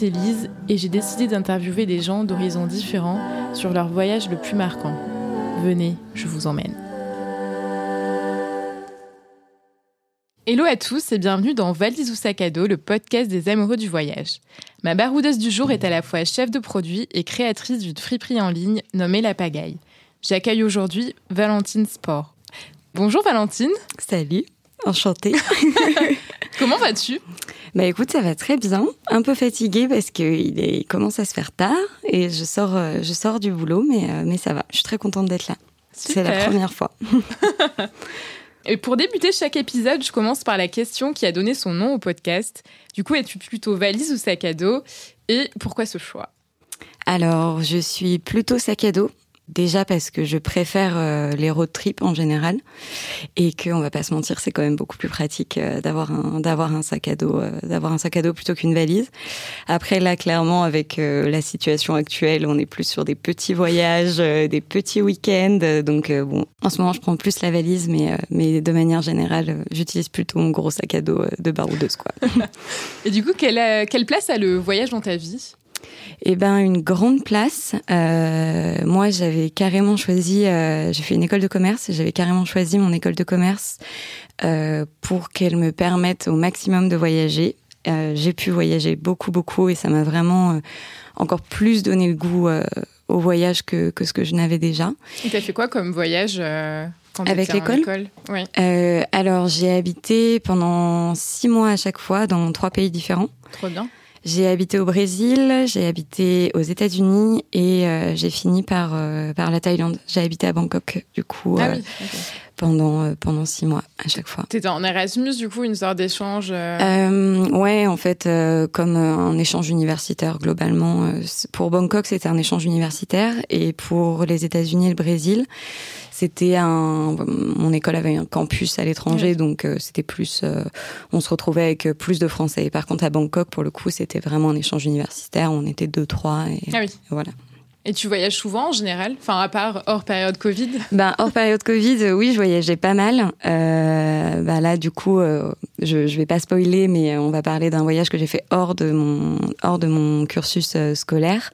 c'est Lise et j'ai décidé d'interviewer des gens d'horizons différents sur leur voyage le plus marquant. Venez, je vous emmène. Hello à tous et bienvenue dans Valise ou sac à dos, le podcast des amoureux du voyage. Ma baroudeuse du jour est à la fois chef de produit et créatrice d'une friperie en ligne nommée La Pagaille. J'accueille aujourd'hui Valentine Sport. Bonjour Valentine. Salut, enchantée. Comment vas-tu? Bah écoute, ça va très bien. Un peu fatiguée parce qu'il il commence à se faire tard et je sors, euh, je sors du boulot, mais, euh, mais ça va. Je suis très contente d'être là. C'est la première fois. et pour débuter chaque épisode, je commence par la question qui a donné son nom au podcast. Du coup, es-tu plutôt valise ou sac à dos? Et pourquoi ce choix? Alors, je suis plutôt sac à dos. Déjà parce que je préfère euh, les road trips en général et que on va pas se mentir, c'est quand même beaucoup plus pratique euh, d'avoir un sac à dos euh, d'avoir un sac à dos plutôt qu'une valise. Après là clairement avec la situation actuelle, on est plus sur des petits voyages, des petits week-ends donc bon, en ce moment je prends plus la valise mais de manière générale, j'utilise plutôt mon gros sac à dos de baroudeuse quoi. et du coup, quelle place a le voyage dans ta vie? Eh ben, une grande place. Euh, moi, j'avais carrément choisi. Euh, j'ai fait une école de commerce. et J'avais carrément choisi mon école de commerce euh, pour qu'elle me permette au maximum de voyager. J'ai pu voyager beaucoup, beaucoup, et ça m'a vraiment encore plus donné le goût au voyage que, que ce que je n'avais déjà. Et t'as fait quoi comme voyage quand Avec l'école? Oui. alors, j'ai habité pendant six mois à chaque fois dans trois pays différents. Trop bien. J'ai habité au Brésil, j'ai habité aux États-Unis et euh, j'ai fini par euh, par la Thaïlande. J'ai habité à Bangkok du coup ah euh, pendant pendant six mois à chaque fois. T'étais en Erasmus du coup, une sorte d'échange. ouais, en fait, comme un échange universitaire globalement. pour Bangkok, c'était un échange universitaire et pour les États-Unis et le Brésil, c'était un mon école avait un campus à l'étranger donc euh, c'était plus euh, on se retrouvait avec euh, plus de français par contre à Bangkok pour le coup c'était vraiment un échange universitaire on était deux trois et, ah oui. voilà et tu voyages souvent en général Enfin, à part hors période Covid? Ben, hors période Covid, oui, je voyageais pas mal. Euh, bah là, du coup, je, je vais pas spoiler, mais on va parler d'un voyage que j'ai fait hors de mon, hors de mon cursus scolaire.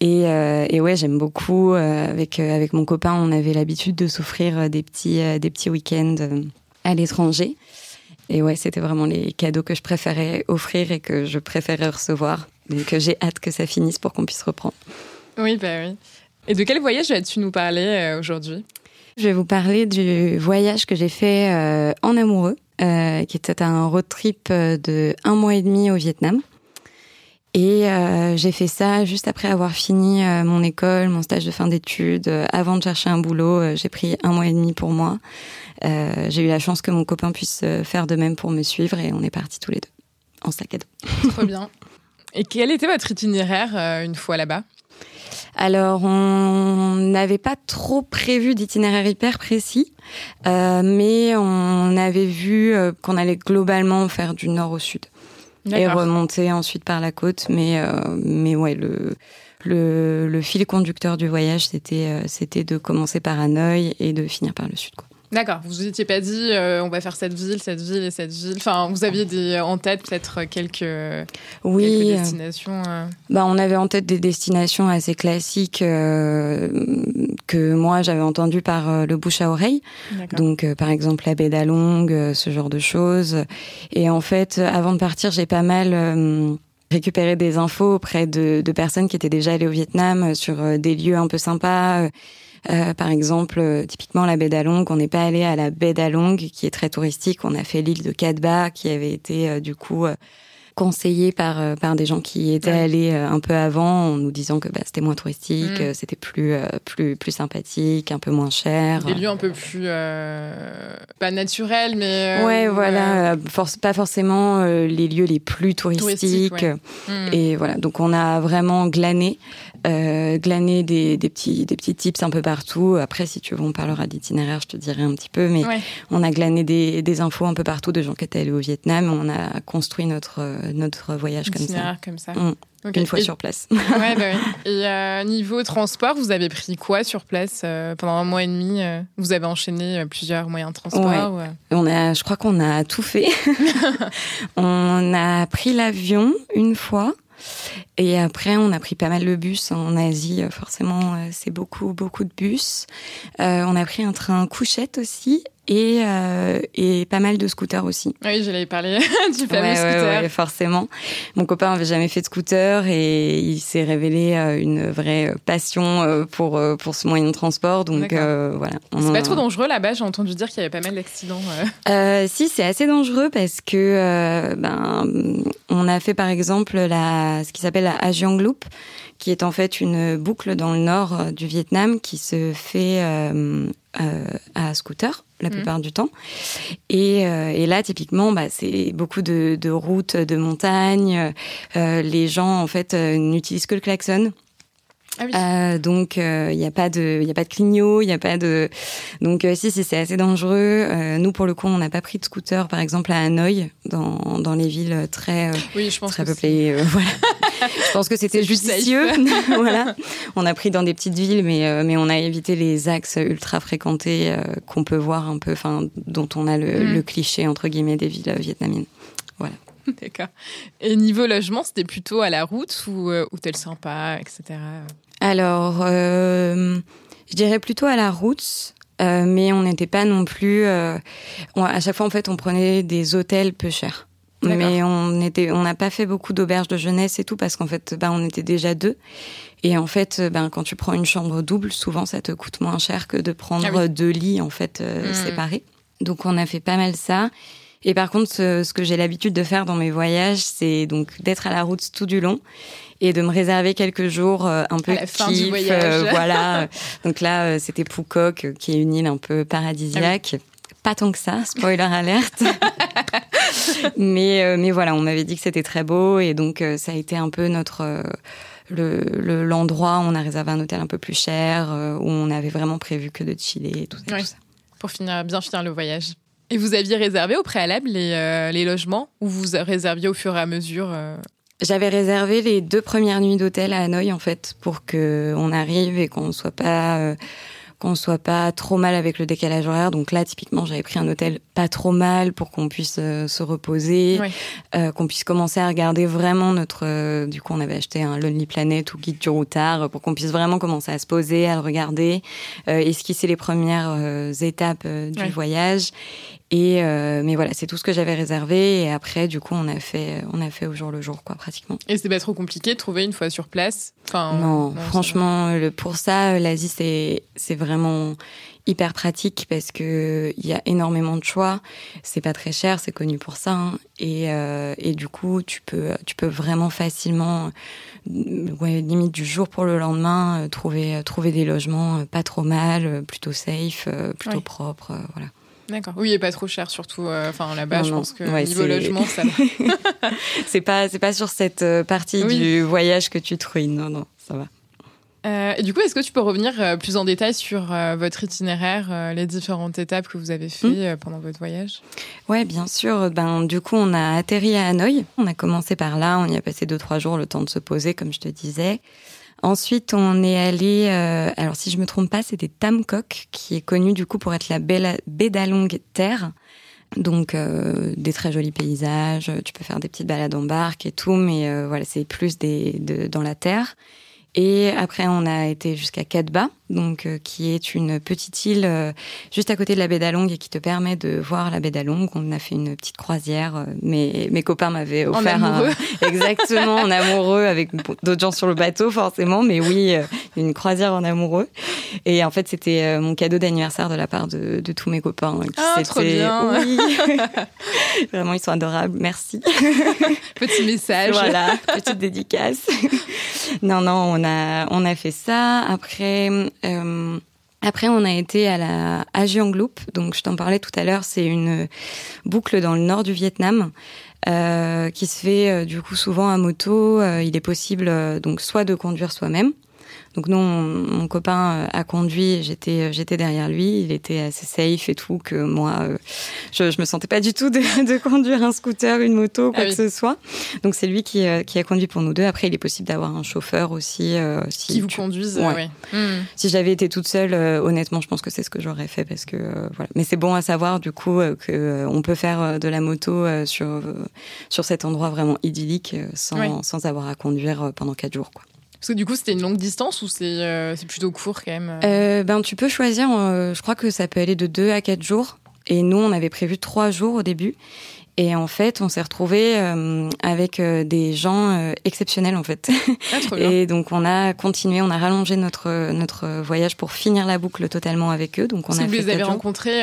Et, euh, et ouais, j'aime beaucoup. Euh, avec euh, avec mon copain, on avait l'habitude de s'offrir des petits des petits week-ends à l'étranger. Et ouais, c'était vraiment les cadeaux que je préférais offrir et que je préférais recevoir. Donc j'ai hâte que ça finisse pour qu'on puisse reprendre. Oui, bah oui. Et de quel voyage vas-tu nous parler aujourd'hui? Je vais vous parler du voyage que j'ai fait en amoureux, qui était un road trip de un mois et demi au Vietnam. Et euh, j'ai fait ça juste après avoir fini euh, mon école, mon stage de fin d'études. Euh, avant de chercher un boulot, euh, j'ai pris un mois et demi pour moi. j'ai eu la chance que mon copain puisse faire de même pour me suivre et on est partis tous les deux en sac à dos. Trop bien. Et quel était votre itinéraire une fois là-bas? Alors, on n'avait pas trop prévu d'itinéraire hyper précis, euh, mais on avait vu qu'on allait globalement faire du nord au sud et remonter ensuite par la côte. Mais, euh, mais ouais, le, le, le, fil conducteur du voyage, c'était, euh, c'était de commencer par Hanoï et de finir par le sud. Quoi. D'accord. Vous vous étiez pas dit, euh, on va faire cette ville, cette ville et cette ville. Enfin, vous aviez des, en tête peut-être quelques, oui, quelques destinations. Euh... Bah, on avait en tête des destinations assez classiques euh, que moi j'avais entendu par euh, le bouche à oreille. Donc, euh, par exemple, la baie d'Along, ce genre de choses. Et en fait, avant de partir, j'ai pas mal récupéré des infos auprès de, de, personnes qui étaient déjà allées au Vietnam sur des lieux un peu sympas euh, par exemple, euh, typiquement la baie d'Along, on n'est pas allé à la baie d'Along qui est très touristique. On a fait l'île de Cadba qui avait été euh, du coup conseillé par par des gens qui étaient allés un peu avant en nous disant que bah, c'était moins touristique, mm. c'était plus plus plus sympathique, un peu moins cher. Des lieux un peu plus euh, pas naturels mais ouais voilà, force pas forcément les lieux les plus touristiques. Touristique, ouais. mm. Et voilà, donc on a vraiment glané euh, glaner des, des, petits des petits tips un peu partout. Après, si tu veux, on parlera d'itinéraire, je te dirai un petit peu. Mais ouais. on a glané des, des infos un peu partout de gens qui étaient allés au Vietnam. On a construit notre notre voyage comme ça. comme ça. Mmh. Okay. Une fois et, sur place. ouais, bah oui. Et euh, niveau transport, vous avez pris quoi sur place euh, pendant un mois et demi euh, Vous avez enchaîné euh, plusieurs moyens de transport ouais. ou... On a, je crois qu'on a tout fait. on a pris l'avion une fois. Et après, on a pris pas mal de bus en Asie. Forcément, c'est beaucoup, beaucoup de bus. on a pris un train couchette aussi et, euh, et pas mal de scooters aussi. Oui, j'allais parler du fameux scooter. Ouais, forcément. Mon copain n'avait jamais fait de scooter et il s'est révélé euh, une vraie passion euh, pour pour ce moyen de transport. Donc voilà. C'est pas trop dangereux là-bas. J'ai entendu dire qu'il y avait pas mal d'accidents. si, c'est assez dangereux parce que ben on a fait par exemple la ce qui s'appelle la Ajiang Loop qui est en fait une boucle dans le nord du Vietnam qui se fait à scooter la mhm. plupart du temps. Et, euh, et, là, typiquement, bah, c'est beaucoup de, de, routes de montagne. Euh, les gens, en fait, euh, n'utilisent que le klaxon. Ah oui. euh, donc il euh, n'y a pas de il a pas de clignot, il y a pas de donc euh, si si c'est assez dangereux. Euh, nous pour le coup on n'a pas pris de scooter par exemple à Hanoï dans dans les villes très oui, je pense très peuplées. voilà. je pense que c'était judicieux. voilà. On a pris dans des petites villes mais mais on a évité les axes ultra fréquentés qu'on peut voir un peu enfin dont on a le, mm. le cliché entre guillemets des villes vietnamiennes. Voilà. D'accord. Et niveau logement, c'était plutôt à la route ou hôtel sympa, etc. Alors, euh, je dirais plutôt à la route. Euh, mais on n'était pas non plus. Euh, à chaque fois, en fait, on prenait des hôtels peu chers. Mais on était, on n'a pas fait beaucoup d'auberges de jeunesse et tout parce qu'en fait, ben, on était déjà deux. Et en fait, ben, quand tu prends une chambre double, souvent, ça te coûte moins cher que de prendre ah deux lits en fait hmm. séparés. Donc, on a fait pas mal ça. Et par contre, ce, que j'ai l'habitude de faire dans mes voyages, c'est donc d'être à la route tout du long et de me réserver quelques jours euh, un peu à la fin du voyage. Euh, voilà. Donc là, euh, c'était Phuket, qui est une île un peu paradisiaque. Ah Pas tant que ça, spoiler alerte. mais mais voilà, on m'avait dit que c'était très beau et donc ça a été un peu notre le l'endroit où on a réservé un hôtel un peu plus cher où on avait vraiment prévu que de chiller et tout ça. Tout ça. Pour finir bien finir le voyage. Et vous aviez réservé au préalable les, les logements ou vous réserviez au fur et à mesure j'avais réservé les deux premières nuits d'hôtel à Hanoï en fait pour que on arrive et qu'on soit pas euh, qu'on soit pas trop mal avec le décalage horaire. Donc là, typiquement, j'avais pris un hôtel pas trop mal pour qu'on puisse euh, se reposer, euh, qu'on puisse commencer à regarder vraiment notre. du coup, on avait acheté un Lonely Planet ou Guide du routard pour qu'on puisse vraiment commencer à se poser, à le regarder, esquisser les premières étapes du voyage. Et euh, mais voilà, c'est tout ce que j'avais réservé. Et après, du coup, on a fait, on a fait au jour le jour, quoi, pratiquement. Et c'était pas trop compliqué de trouver une fois sur place? Enfin, non, franchement, le, pour ça, l'Asie c'est c'est vraiment hyper pratique parce que il y a énormément de choix. C'est pas très cher, c'est connu pour ça. Hein. Et euh, et du coup, tu peux tu peux vraiment facilement, ouais, limite du jour pour le lendemain, euh, trouver trouver des logements pas trop mal, plutôt safe, plutôt propres, voilà. D'accord. Oui, et pas trop cher surtout. Euh, enfin là-bas, je pense que niveau logement, ça. c'est pas c'est pas sur cette euh, partie du voyage que tu te ruines. Non, non, ça va. Euh, et du coup, est-ce que tu peux revenir plus en détail sur votre itinéraire, les différentes étapes que vous avez fait hmm. pendant votre voyage? Ouais, bien sûr. Ben, du coup, on a atterri à Hanoï. On a commencé par là. On y a passé deux trois jours, le temps de se poser, comme je te disais. Ensuite, on est allé, euh, alors si je me trompe pas, c'était Tamcock, qui est connu du coup pour être la baie d'Along Terre. Donc euh, des très jolis paysages, tu peux faire des petites balades en barque et tout, mais euh, voilà, c'est plus des, de, dans la terre. Et après, on a été jusqu'à Kadba, donc euh, qui est une petite île euh, juste à côté de la baie d'Along et qui te permet de voir la baie d'Along. On a fait une petite croisière. Euh, mes, mes copains m'avaient offert en amoureux. un exactement en amoureux avec d'autres gens sur le bateau forcément, mais oui, une croisière en amoureux. Et en fait, c'était mon cadeau d'anniversaire de la part de, de tous mes copains. Qui ah, trop bien. Oui. Vraiment, ils sont adorables. Merci. Petit message. Voilà, petite dédicace. non, non, on a on a fait ça. Après euh, après, on a été à la Ajiang Loop. Donc, je t'en parlais tout à l'heure. C'est une boucle dans le nord du Vietnam. Euh, qui se fait euh, du coup souvent à moto. il est possible donc soit de conduire soi-même, Donc nous, mon copain a conduit, j'étais j'étais derrière lui, il était assez safe et tout que moi, je, je me sentais pas du tout de, de conduire un scooter, une moto, quoi ah que ce soit. Donc c'est lui qui, qui a conduit pour nous deux. Après, il est possible d'avoir un chauffeur aussi. si qui vous conduise. Ouais. Hmm. Si j'avais été toute seule, honnêtement, je pense que c'est ce que j'aurais fait parce que voilà. Mais c'est bon à savoir du coup que on peut faire de la moto sur sur cet endroit vraiment idyllique sans, sans avoir à conduire pendant quatre jours, quoi. Parce que du coup, c'était une longue distance ou c'est euh, plutôt court quand même euh Ben, tu peux choisir. Euh, je crois que ça peut aller de 2 à 4 jours. Et nous, on avait prévu 3 jours au début. Et en fait, on s'est retrouvé avec des gens exceptionnels en fait. Ah, et donc on a continué, on a rallongé notre notre voyage pour finir la boucle totalement avec eux. Donc on a vous les avez rencontrés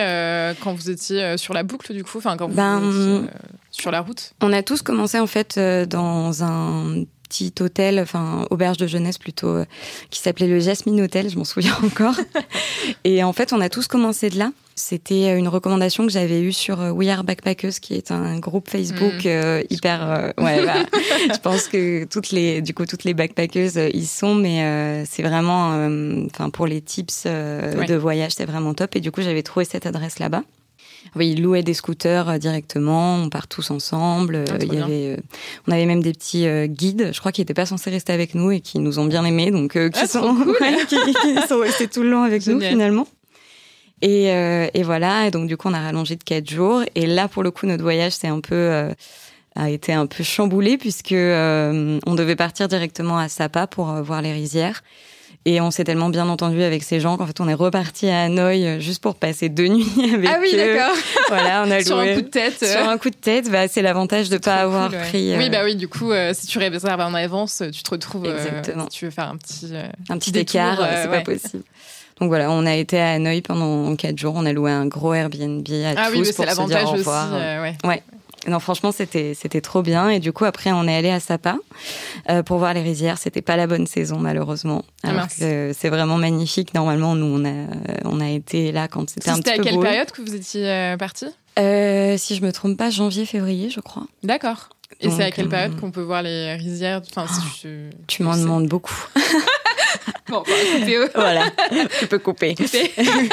quand vous étiez sur la boucle du coup, enfin quand vous ben, étiez sur la route. On a tous commencé en fait dans un petit hôtel, enfin auberge de jeunesse plutôt, euh, qui s'appelait le Jasmine Hotel, je m'en souviens encore. et en fait, on a tous commencé de là. C'était une recommandation que j'avais eue sur euh, We Are Backpackers, qui est un groupe Facebook mm. euh, hyper. ouais, bah, je pense que toutes les, du coup, toutes les backpackers y sont, mais c'est vraiment, enfin, pour les tips de voyage, c'est vraiment top. Et du coup, j'avais trouvé cette adresse là-bas. Oui, ils louaient des scooters euh, directement, on part tous ensemble. Ah, il y avait, euh, on avait même des petits euh, guides, je crois qu'ils n'étaient pas censés rester avec nous et qui nous ont bien aimés, donc qui, ah, sont, qui, sont restés tout le long avec nous finalement. Et, et, voilà, et donc du coup on a rallongé de quatre jours. Et là pour le coup notre voyage c'est un peu a été un peu chamboulé puisque on devait partir directement à Sapa pour voir les rizières. Et on s'est tellement bien entendu avec ces gens qu'en fait, on est reparti à Hanoï euh, juste pour passer deux nuits avec eux. Ah oui, d'accord. Voilà, on a loué. Sur un coup de tête. Sur un coup de tête, bah, c'est l'avantage de pas avoir pris. Oui, bah oui, du coup, euh, si tu réserves en avance, tu te retrouves. Euh, Exactement. si tu veux faire un petit. un petit écart, c'est pas possible. Donc voilà, on a été à Hanoï pendant quatre jours. On a loué un gros Airbnb à ah tous oui, pour se dire au revoir. Aussi, ouais. ouais. Non, franchement, c'était c'était trop bien. Et du coup, après, on est allé à Sapa euh, pour voir les rizières. C'était pas la bonne saison, malheureusement. Ah, que c'est vraiment magnifique. Normalement, nous, on a on a été là quand c'était un petit peu C'était à quelle période que vous étiez euh, parti euh, Si je me trompe pas, janvier-février, je crois. D'accord. Et c'est à quelle période qu'on peut voir les rizières? Enfin, si Tu m'en demandes beaucoup. bon, bah, voilà, tu peux couper.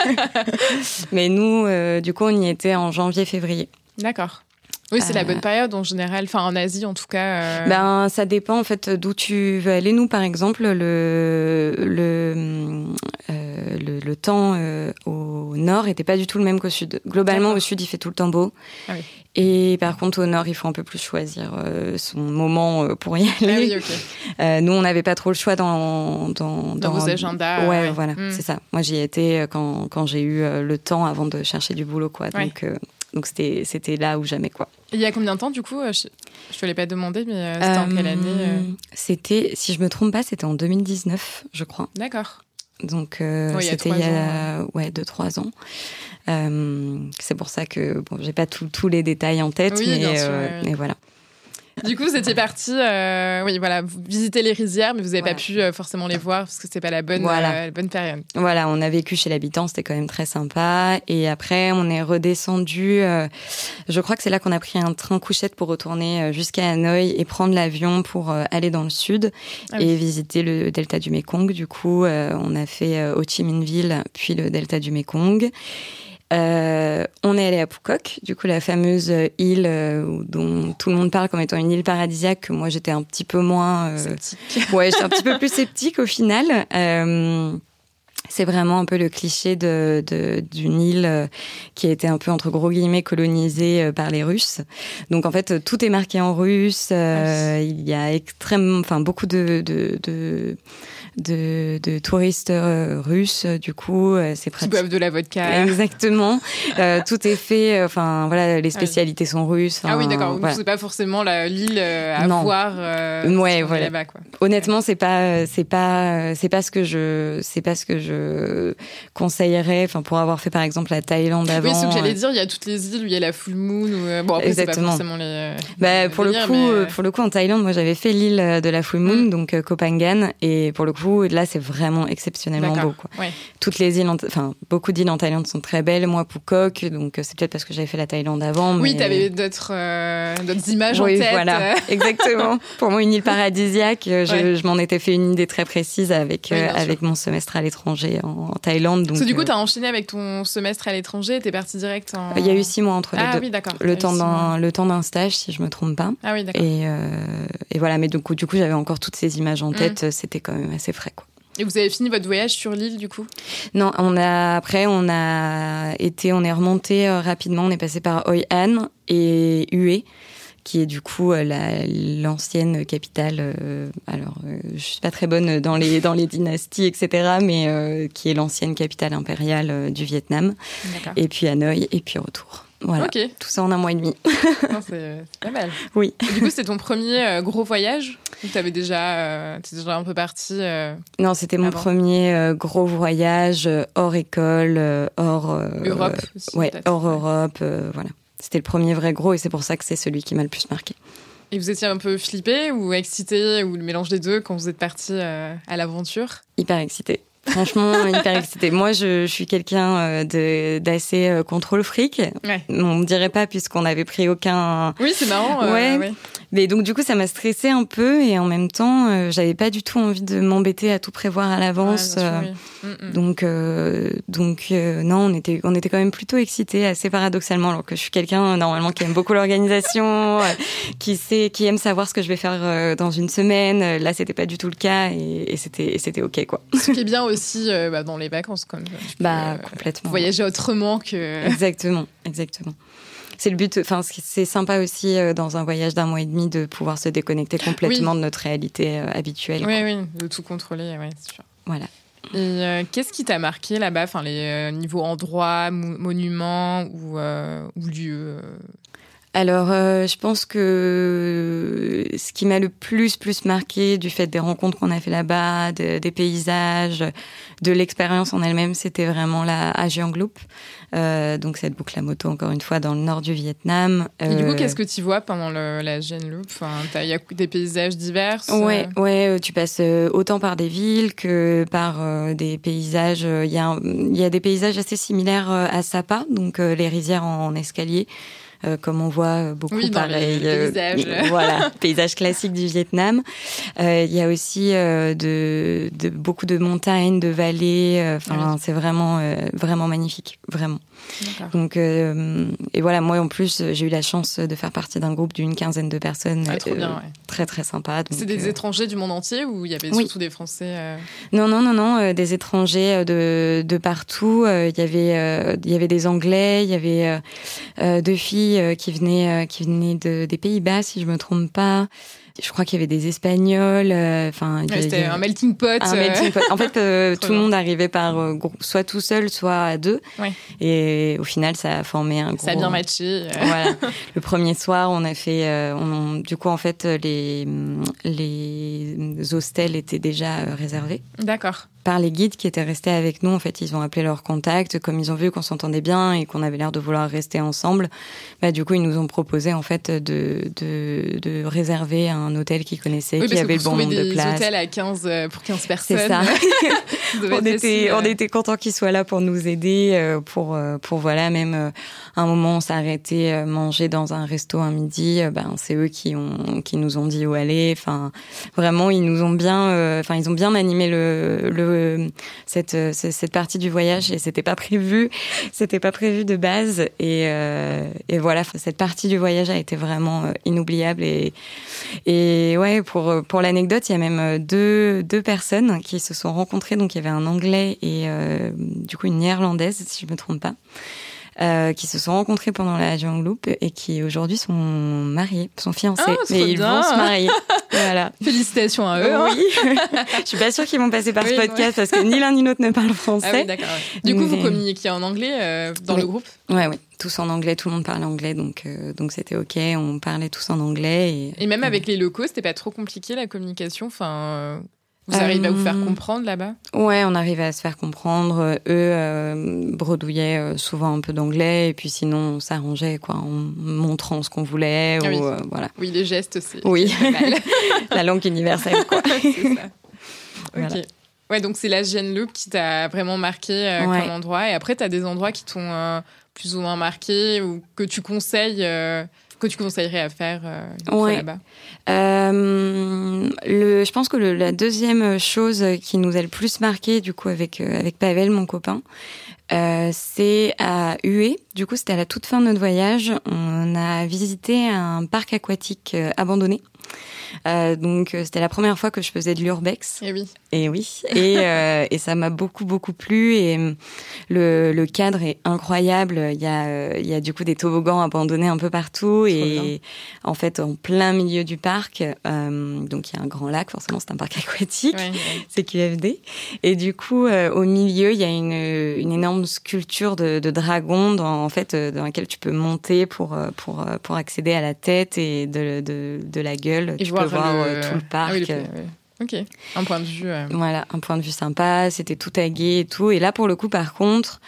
Mais nous, du coup, on y était en janvier-février. D'accord. Oui, c'est la bonne euh, période en général, enfin en Asie en tout cas. Euh. Ben ça dépend en fait d'où tu veux aller. Nous par exemple le le euh, le, temps au nord était pas du tout le même qu'au sud. Globalement au sud il fait tout le temps beau. Ah oui. Et par contre au nord il faut un peu plus choisir son moment pour y aller. Ah oui, nous on n'avait pas trop le choix dans dans, dans, vos agendas. Ouais, voilà hmm. c'est ça. Moi j'y étais quand quand j'ai eu le temps avant de chercher du boulot quoi. Donc donc c'était c'était là ou jamais quoi. il y a combien de temps du coup euh, Je ne te l'ai pas demandé, mais euh, c'était en quelle euh, année C'était, si je me trompe pas, c'était en 2019, je crois. D'accord. Donc c'était il y a ouais deux trois ans. c'est pour ça que bon, j'ai pas tous les détails en tête, mais, mais voilà. Du coup, vous étiez parti, euh, oui, voilà, vous visiter les rizières, mais vous n'avez pas pu euh, forcément les voir parce que c'était pas la bonne, euh, bonne période. Voilà, on a vécu chez l'habitant, c'était quand même très sympa. Et après, on est redescendu. je crois que c'est là qu'on a pris un train couchette pour retourner jusqu'à Hanoï et prendre l'avion pour aller dans le sud ah et visiter le delta du Mekong. Du coup, on a fait Ho Chi Minh Ville, puis le delta du Mekong. Euh, on est allé à Phuket, du coup la fameuse île euh, dont tout le monde parle comme étant une île paradisiaque. Que moi j'étais un petit peu moins, euh, sceptique. ouais, j'étais un petit peu plus sceptique au final. Euh, c'est vraiment un peu le cliché de, d'une île qui a été un peu entre gros guillemets colonisée par les Russes. Donc en fait tout est marqué en russe. Ah il y a extrêmement, enfin beaucoup de, de, de de, de touristes euh, russes. Du coup, euh, c'est pratique. Qui boivent de la vodka. Exactement. euh, tout est fait. Enfin, voilà, les spécialités sont russes. ah oui, d'accord. Voilà. C'est pas forcément l'île à non. voir. Euh, ouais, voilà. Quoi. Honnêtement, c'est pas, c'est pas, c'est pas ce que je, c'est pas ce que je je conseillerais, enfin pour avoir fait par exemple la Thaïlande avant. Oui, ce que j'allais dire, il y a toutes les îles où il y a la full moon. Ou, bon, après, Exactement. Pas forcément les. Bah, pour le coup, pour le coup en Thaïlande, moi j'avais fait l'île de la full moon, mm. donc Koh Phangan, et pour le coup là c'est vraiment exceptionnellement beau. Quoi. Toutes les îles, enfin beaucoup d'îles en Thaïlande sont très belles. Moi Phuket, donc c'est peut-être parce que j'avais fait la Thaïlande avant. Oui, tu avais d'autres d'autres images oui, en tête. voilà, exactement. pour moi une île paradisiaque, je, je m'en étais fait une idée très précise avec avec mon semestre à l'étranger en, Thaïlande. Donc, du coup, tu as enchaîné avec ton semestre à l'étranger, tu es parti direct en... Il y a eu six mois entre les ah, deux. oui, d'accord. Le, temps d'un, le temps d'un stage, si je me trompe pas. Ah oui, d'accord. Et, euh, et voilà, mais donc, du coup, j'avais encore toutes ces images en mm. tête, c'était quand même assez frais, quoi. Et vous avez fini votre voyage sur l'île du coup? Non, on a après on a été on est remonté euh, rapidement, on est passé par Hoi An et Hue qui est du coup euh, l'ancienne capitale. Euh, alors, euh, je suis pas très bonne dans les dans les dynasties, etc., mais qui est l'ancienne capitale impériale du Vietnam. Et puis Hanoï, et puis retour. Voilà. Tout ça en un mois et demi. c'est pas mal. Oui. du coup, c'était ton premier gros voyage? Ou t'avais déjà, déjà un peu parti Non, c'était mon premier gros voyage hors école, hors Europe. Aussi, ouais, hors Europe, voilà. C'était le premier vrai gros et c'est pour ça que c'est celui qui m'a le plus marqué. Et vous étiez un peu flippé ou excité ou le mélange des deux quand vous êtes parti euh, à l'aventure? Hyper excité. Franchement, hyper excité. Moi, je, suis quelqu'un euh, d'assez euh, contrôle fric. On ne dirait pas puisqu'on n'avait pris aucun. Oui, c'est marrant. ouais. Mais donc du coup, ça m'a stressé un peu et en même temps, euh, j'avais pas du tout envie de m'embêter à tout prévoir à l'avance. Euh, mm, mm. Donc euh, donc non, on était on était quand même plutôt excités, assez paradoxalement, alors que je suis quelqu'un normalement qui aime beaucoup l'organisation, qui sait qui aime savoir ce que je vais faire dans une semaine. Là, c'était pas du tout le cas et, c'était c'était ok quoi. Ce qui est bien aussi bah, dans les vacances, comme bah complètement. Voyager autrement que. Exactement, exactement c'est le but. Enfin, c'est sympa aussi euh, dans un voyage d'un mois et demi de pouvoir se déconnecter complètement de notre réalité euh, habituelle. Oui, oui, de tout contrôler, ouais, c'est sûr. Voilà. Et euh, qu'est-ce qui t'a marqué là-bas, enfin les niveaux endroits, monuments ou, ou lieux alors, je pense que ce qui m'a le plus plus marqué du fait des rencontres qu'on a fait là-bas, des paysages, de l'expérience en elle-même, c'était vraiment la Ajiang Loop. Euh, donc cette boucle à moto, encore une fois, dans le nord du Vietnam. Et du coup, euh, qu'est-ce que tu vois pendant le, la Gen Loop? Il y a des paysages divers Ouais, ouais, euh, tu passes autant par des villes que par des paysages. Il y, a, il y a des paysages assez similaires à Sapa, donc les rizières en escalier. Euh, comme on voit beaucoup oui, pareil. Les paysages. voilà, paysage classique du Vietnam. Euh, il y a aussi euh, de, de, beaucoup de montagnes, de vallées. Enfin, c'est vraiment vraiment magnifique, vraiment. Donc, et voilà, moi en plus, j'ai eu la chance de faire partie d'un groupe d'une quinzaine de personnes. Ah, trop bien, Très, très sympa. C'est des étrangers du monde entier ou il y avait surtout des Français Non, non, non, non, des étrangers de, de partout. Il y avait, il y avait des Anglais, il y avait deux filles euh, qui venaient, euh, qui venaient de, des Pays-Bas, si je me trompe pas je crois qu'il y avait des Espagnols. Euh, enfin, c'était un melting pot. Un melting pot. En fait, euh, tout le monde arrivait par euh, soit tout seul, soit à deux. Et au final, ça a formé un gros. Ça a bien matché. voilà. Le premier soir, on a fait. On, du coup, en fait, les les hostels étaient déjà réservés. D'accord par les guides qui étaient restés avec nous. En fait, ils ont appelé leurs contacts, comme ils ont vu qu'on s'entendait bien et qu'on avait l'air de vouloir rester ensemble. Bah, du coup, ils nous ont proposé en fait de, de, de réserver un un hôtel qu'ils connaissaient, qui avait le bon nombre de places. des hôtels à 15 euh, pour 15 personnes. C'est ça. on était on était content qu'ils soient là pour nous aider euh, pour euh, pour voilà même un moment on s'est arrêté manger dans un resto un midi ben c'est eux qui ont qui nous ont dit où aller enfin vraiment ils nous ont bien enfin ils ont bien animé le le cette cette partie du voyage et c'était pas prévu c'était pas prévu de base et et voilà cette partie du voyage a été vraiment inoubliable et et et ouais, pour, pour l'anecdote, il y a même euh, deux, deux personnes qui se sont rencontrées. Donc, il y avait un anglais et euh, du coup une néerlandaise, si je me trompe pas. Euh, qui se sont rencontrés pendant la Loop et qui aujourd'hui sont mariés, sont fiancés. Ah, mais ils vont se marier. voilà. Félicitations à eux. Hein. Oui. je suis pas sûre qu'ils vont passer par ce podcast parce que ni l'un ni l'autre ne parle français. Ah oui, d'accord. Du coup, vous communiquiez en anglais euh, dans le groupe? Ouais, oui. Tous en anglais, tout le monde parlait anglais, donc euh, donc c'était ok. On parlait tous en anglais. Et, et même avec les locaux, c'était pas trop compliqué la communication? Enfin, Vous arrivez à vous faire comprendre là-bas? Ouais, on arrivait à se faire comprendre. Eux bredouillaient souvent un peu d'anglais et puis sinon on s'arrangeait quoi, en montrant ce qu'on voulait. Ah ou, oui. voilà. oui, les gestes aussi. Oui, la langue universelle quoi. c'est ça. Ok. Ouais, donc c'est la Gêne Loop qui t'a vraiment marqué euh, comme endroit. Et après, tu as des endroits qui t'ont euh, plus ou moins marqué ou que tu conseilles, euh, que tu conseillerais à faire là-bas. le, je pense que la deuxième chose qui nous a le plus marqué, du coup, avec avec Pavel, mon copain, c'est à Hué. Du coup, c'était à la toute fin de notre voyage. On a visité un parc aquatique abandonné. Euh, donc euh, c'était la première fois que je faisais de l'urbex. Et oui. Et oui. Et, euh, et ça m'a beaucoup beaucoup plu et le, le cadre est incroyable. Il y a il y a du coup des toboggans abandonnés un peu partout et en fait en plein milieu du parc. donc il y a un grand lac. Forcément c'est un parc aquatique. C'est QFD. Et du coup au milieu il y a une, une énorme sculpture de, de dragon dans en fait dans laquelle tu peux monter pour pour pour accéder à la tête et de de, de la gueule. Et voir euh, tout le parc. Ah ok, un point de vue. Euh. Voilà, un point de vue sympa, c'était tout tagué et tout. Et là, pour le coup, par contre,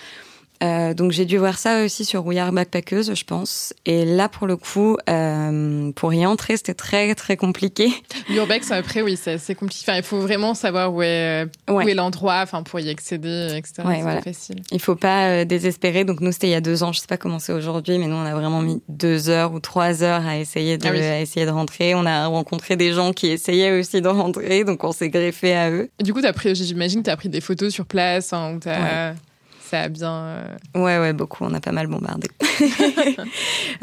euh, donc j'ai dû voir ça aussi sur Rouillard Backpackeuse, je pense. Et là, pour le coup, euh, pour y entrer, c'était très très compliqué. L'urbex, après, oui, c'est assez compliqué. Enfin, il faut vraiment savoir où est, où est l'endroit, enfin, pour y accéder, etc. c'est pas facile. Il faut pas euh, désespérer. Donc nous, c'était il y a deux ans. Je sais pas comment c'est aujourd'hui, mais nous, on a vraiment mis deux heures ou trois heures à essayer de, ah à essayer de rentrer. On a rencontré des gens qui essayaient aussi de rentrer, donc on s'est greffé à eux. Et du coup, j'imagine, tu as pris des photos sur place, hein, où as ça a bien. Euh, ouais, ouais, beaucoup. On a pas mal bombardé.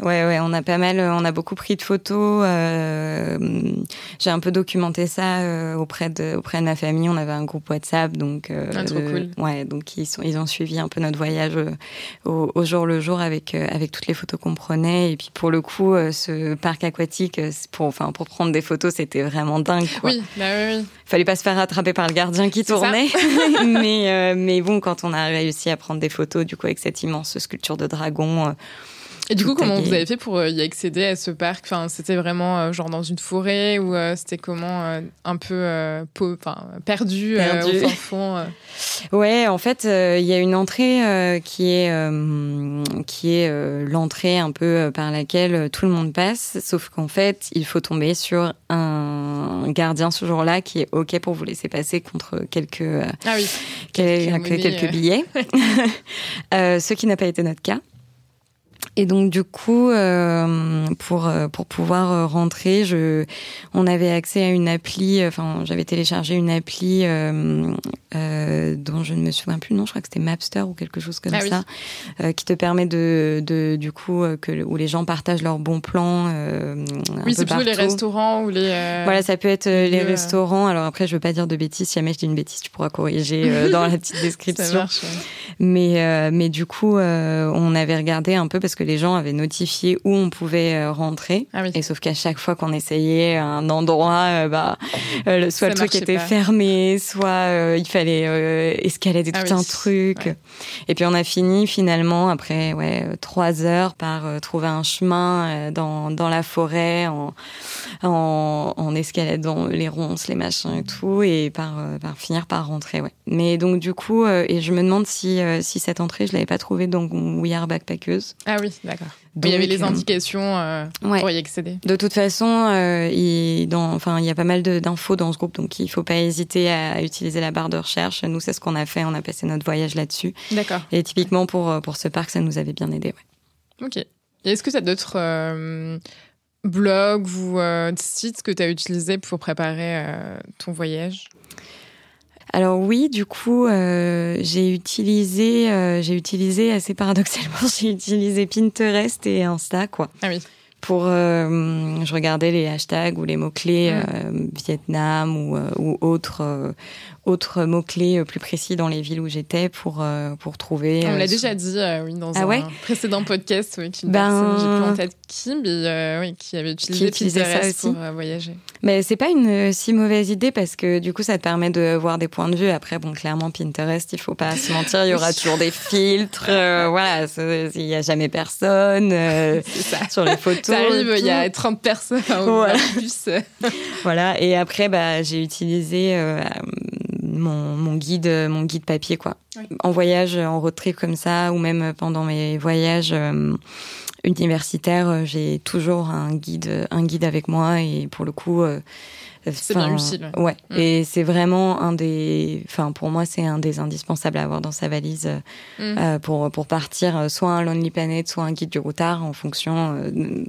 ouais, ouais, on a pas mal, on a beaucoup pris de photos. Euh, j'ai un peu documenté ça euh, auprès de auprès de ma famille. On avait un groupe WhatsApp, donc ah, trop cool. ouais, donc ils sont ils ont suivi un peu notre voyage au, jour le jour avec avec toutes les photos qu'on prenait. Et puis pour le coup, ce parc aquatique, pour enfin pour prendre des photos, c'était vraiment dingue. Quoi. Oui, bah oui, oui. Fallait pas se faire attraper par le gardien qui tournait, mais mais bon, quand on a réussi à prendre des photos du coup avec cette immense sculpture de dragon. Euh, et du coup, comment vous avez fait pour euh, y accéder à ce parc? Enfin, c'était vraiment euh, genre dans une forêt ou c'était comment un peu enfin, perdu, perdu. au fond Ouais, en fait, il y a une entrée qui est qui est l'entrée un peu par laquelle tout le monde passe, sauf qu'en fait, il faut tomber sur un gardien ce jour-là qui est ok pour vous laisser passer contre quelques ah oui. quelques, quelques billets, ce qui n'a pas été notre cas. Et donc du coup, euh, pour euh, pour pouvoir euh, rentrer, je, on avait accès à une appli. Enfin, j'avais téléchargé une appli euh, euh, dont je ne me souviens plus. Non, je crois que c'était Mapster ou quelque chose comme ah ça, qui te permet de, de du coup que où les gens partagent leurs bons plans. oui, c'est plutôt les restaurants ou les. Voilà, ça peut être les restaurants. Alors après, je veux pas dire de bêtises. Si jamais je dis une bêtise, tu pourras corriger dans la petite description. ça marche, Mais mais du coup, on avait regardé un peu parce que les gens avaient notifié où on pouvait euh, rentrer. Ah et sauf qu'à chaque fois qu'on essayait un endroit, euh, bah, euh, soit le truc était fermé, soit il fallait escalader ah tout un truc. Et puis on a fini finalement après ouais trois heures par trouver un chemin dans dans la forêt en en, en escaladant les ronces, les machins et tout, et par par finir par rentrer. Ouais. Mais donc du coup, et je me demande si si cette entrée je l'avais pas trouvée dans We Are Backpackers. Ah oui. D'accord. il y avait les euh, indications euh, pour y accéder. De toute façon, euh, il, dans, enfin, il y a pas mal d'infos dans ce groupe, donc il faut pas hésiter à utiliser la barre de recherche. Nous, c'est ce qu'on a fait. On a passé notre voyage là-dessus. D'accord. Et typiquement pour pour ce parc, ça nous avait bien aidé. Ouais. Ok. Est-ce que tu as d'autres blogs ou sites que tu as utilisés pour préparer ton voyage? Alors oui, du coup, euh, j'ai utilisé, euh, j'ai utilisé assez paradoxalement, j'ai utilisé Pinterest et Insta, quoi. Ah oui. Pour, euh, je regardais les hashtags ou les mots clés mm. Vietnam ou, ou autres autres mots-clés plus précis dans les villes où j'étais pour, pour trouver. On l'a déjà dit oui, dans ah un précédent podcast, oui, ben... j'ai plus en tête qui, mais oui, qui avait utilisé qui Pinterest pour voyager. Mais c'est pas une si mauvaise idée parce que du coup, ça te permet de voir des points de vue. Après, bon, clairement, Pinterest, il faut pas se mentir, il y aura toujours des filtres. voilà, il y a jamais personne sur les photos. Ça arrive, il y a 30 personnes voilà. plus. voilà. Et après, bah, j'ai utilisé euh, mon, mon, guide, mon guide papier, quoi. En voyage, en road trip comme ça, ou même pendant mes voyages euh, universitaires, j'ai toujours un guide, un guide avec moi. Et pour le coup, euh, c'est bien utile. Ouais. Mm. Et c'est vraiment un des, enfin pour moi c'est un des indispensables à avoir dans sa valise mm. euh, pour pour partir euh, soit un Lonely Planet, soit un guide du routard en fonction euh,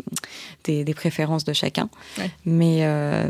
des, des, préférences de chacun. Mais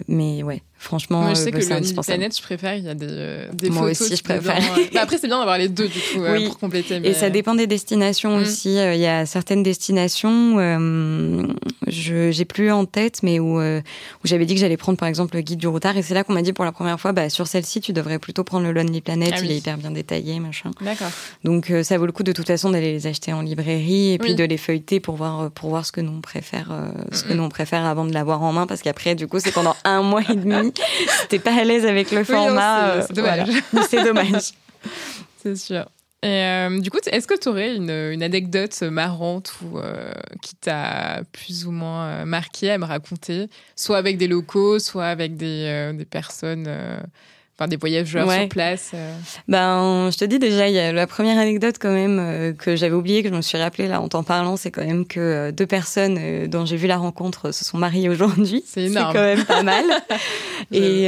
mais ouais, Franchement, Moi, je sais que le Planet, je préfère. Il y a des, euh, des Moi aussi, je préfère. Bah, après, c'est bien d'avoir les deux, du coup, euh, pour compléter. Et ça dépend des destinations mm. aussi. Il y a certaines destinations, euh, je j'ai plus en tête, mais où, où j'avais dit que j'allais prendre, par exemple, le guide du routard. Et c'est là qu'on m'a dit pour la première fois, bah, sur celle-ci, tu devrais plutôt prendre le Lonely Planet. Ah il est hyper bien détaillé, machin. D'accord. Donc, ça vaut le coup de toute façon d'aller les acheter en librairie et puis de les feuilleter pour voir, pour voir ce que nous on préfère, ce que nous on préfère avant de l'avoir en main, parce qu'après, du coup, c'est pendant un mois et demi. C'était à l'aise avec le format. c'est euh, dommage. C'est dommage. c'est sûr. Et euh, du coup, est-ce que tu aurais une, une, anecdote marrante ou euh, qui t'a plus ou moins marqué à me raconter, soit avec des locaux, soit avec des, des personnes des voyageurs sur place euh. Ben, je te dis déjà, il y a la première anecdote quand même euh, que j'avais oublié, que je me suis rappelé là en t'en parlant, c'est quand même que euh, deux personnes dont j'ai vu la rencontre se sont mariées aujourd'hui. C'est énorme. C'est quand même pas mal. et